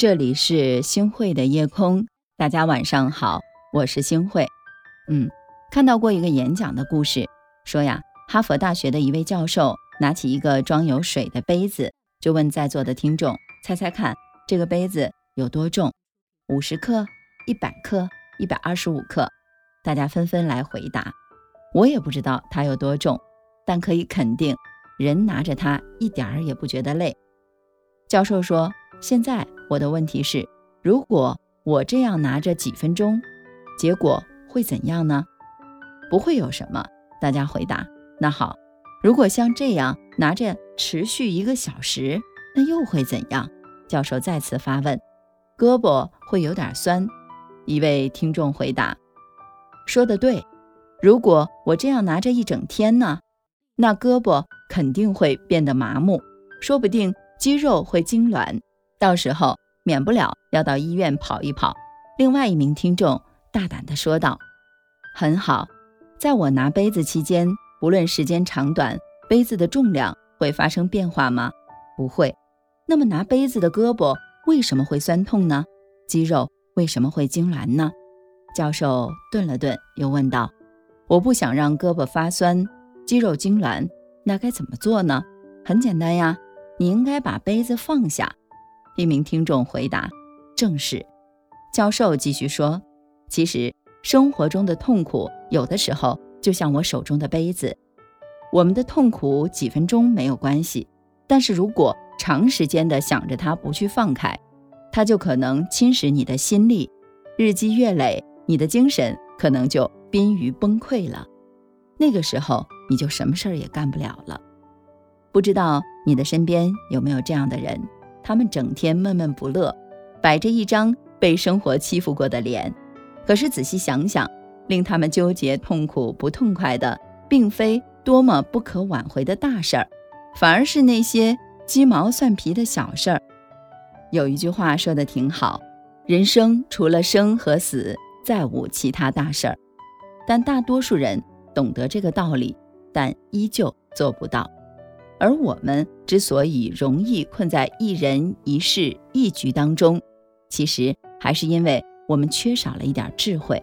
这里是星汇的夜空，大家晚上好，我是星汇。嗯，看到过一个演讲的故事，说呀，哈佛大学的一位教授拿起一个装有水的杯子，就问在座的听众：猜猜看，这个杯子有多重？五十克、一百克、一百二十五克？大家纷纷来回答。我也不知道它有多重，但可以肯定，人拿着它一点儿也不觉得累。教授说：“现在我的问题是，如果我这样拿着几分钟，结果会怎样呢？不会有什么。”大家回答：“那好，如果像这样拿着持续一个小时，那又会怎样？”教授再次发问：“胳膊会有点酸。”一位听众回答：“说的对。如果我这样拿着一整天呢，那胳膊肯定会变得麻木，说不定。”肌肉会痉挛，到时候免不了要到医院跑一跑。另外一名听众大胆地说道：“很好，在我拿杯子期间，不论时间长短，杯子的重量会发生变化吗？不会。那么拿杯子的胳膊为什么会酸痛呢？肌肉为什么会痉挛呢？”教授顿了顿，又问道：“我不想让胳膊发酸，肌肉痉挛，那该怎么做呢？很简单呀。”你应该把杯子放下。一名听众回答：“正是。”教授继续说：“其实生活中的痛苦有的时候就像我手中的杯子，我们的痛苦几分钟没有关系，但是如果长时间的想着它不去放开，它就可能侵蚀你的心力，日积月累，你的精神可能就濒于崩溃了。那个时候你就什么事儿也干不了了。不知道。”你的身边有没有这样的人？他们整天闷闷不乐，摆着一张被生活欺负过的脸。可是仔细想想，令他们纠结、痛苦、不痛快的，并非多么不可挽回的大事儿，反而是那些鸡毛蒜皮的小事儿。有一句话说的挺好：人生除了生和死，再无其他大事儿。但大多数人懂得这个道理，但依旧做不到。而我们之所以容易困在一人一事一局当中，其实还是因为我们缺少了一点智慧。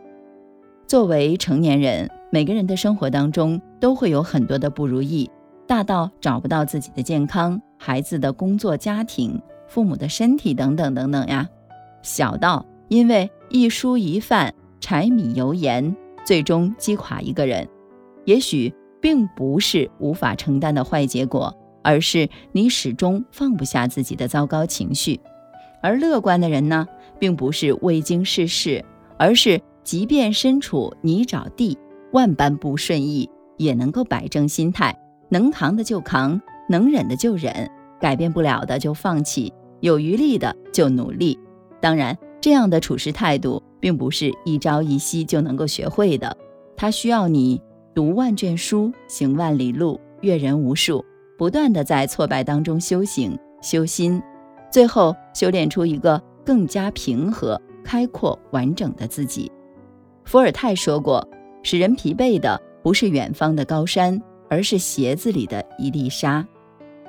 作为成年人，每个人的生活当中都会有很多的不如意，大到找不到自己的健康、孩子的工作、家庭、父母的身体等等等等呀；小到因为一蔬一饭、柴米油盐，最终击垮一个人。也许。并不是无法承担的坏结果，而是你始终放不下自己的糟糕情绪。而乐观的人呢，并不是未经世事，而是即便身处泥沼地，万般不顺意，也能够摆正心态，能扛的就扛，能忍的就忍，改变不了的就放弃，有余力的就努力。当然，这样的处事态度并不是一朝一夕就能够学会的，它需要你。读万卷书，行万里路，阅人无数，不断的在挫败当中修行修心，最后修炼出一个更加平和、开阔、完整的自己。伏尔泰说过：“使人疲惫的不是远方的高山，而是鞋子里的一粒沙。”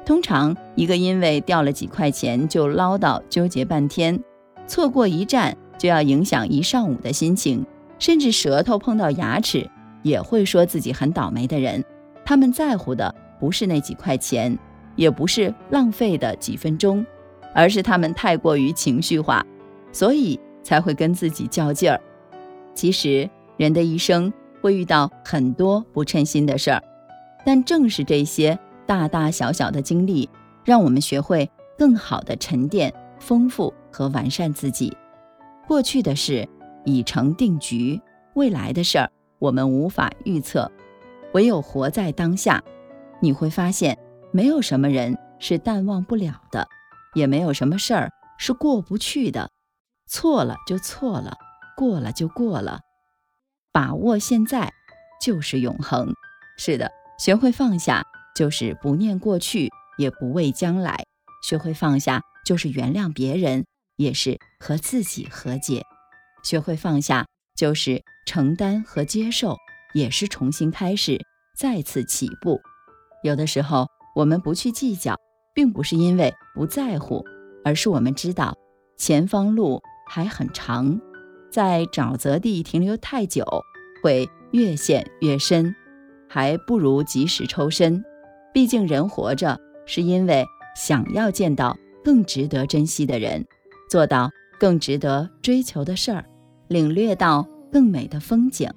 通常，一个因为掉了几块钱就唠叨纠结半天，错过一站就要影响一上午的心情，甚至舌头碰到牙齿。也会说自己很倒霉的人，他们在乎的不是那几块钱，也不是浪费的几分钟，而是他们太过于情绪化，所以才会跟自己较劲儿。其实人的一生会遇到很多不称心的事儿，但正是这些大大小小的经历，让我们学会更好的沉淀、丰富和完善自己。过去的事已成定局，未来的事儿。我们无法预测，唯有活在当下，你会发现，没有什么人是淡忘不了的，也没有什么事儿是过不去的。错了就错了，过了就过了，把握现在就是永恒。是的，学会放下，就是不念过去，也不畏将来；学会放下，就是原谅别人，也是和自己和解；学会放下。就是承担和接受，也是重新开始，再次起步。有的时候，我们不去计较，并不是因为不在乎，而是我们知道，前方路还很长，在沼泽地停留太久会越陷越深，还不如及时抽身。毕竟人活着是因为想要见到更值得珍惜的人，做到更值得追求的事儿，领略到更美的风景，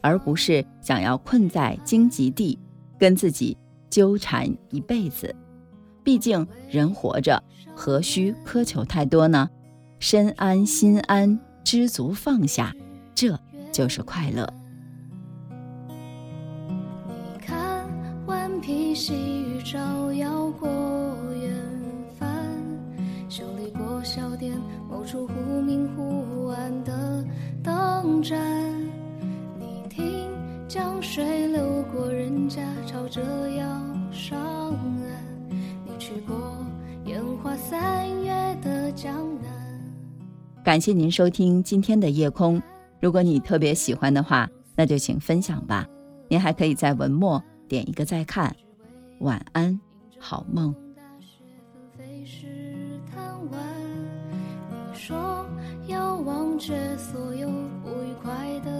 而不是想要困在荆棘地，跟自己纠缠一辈子。毕竟人活着，何须苛求太多呢？身安心安，知足放下，这就是快乐。你看，顽皮细雨照耀过小店，某处忽明忽暗的灯盏。你听，江水流过人家，朝着要上岸。你去过烟花三月的江南。感谢您收听今天的夜空。如果你特别喜欢的话，那就请分享吧。您还可以在文末点一个再看。晚安，好梦。说要忘却所有不愉快的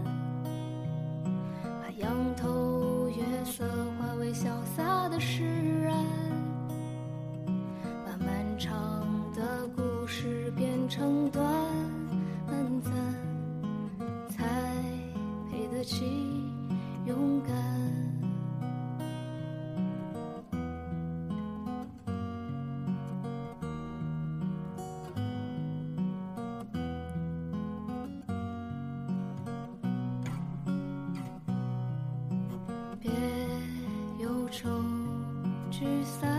聚散。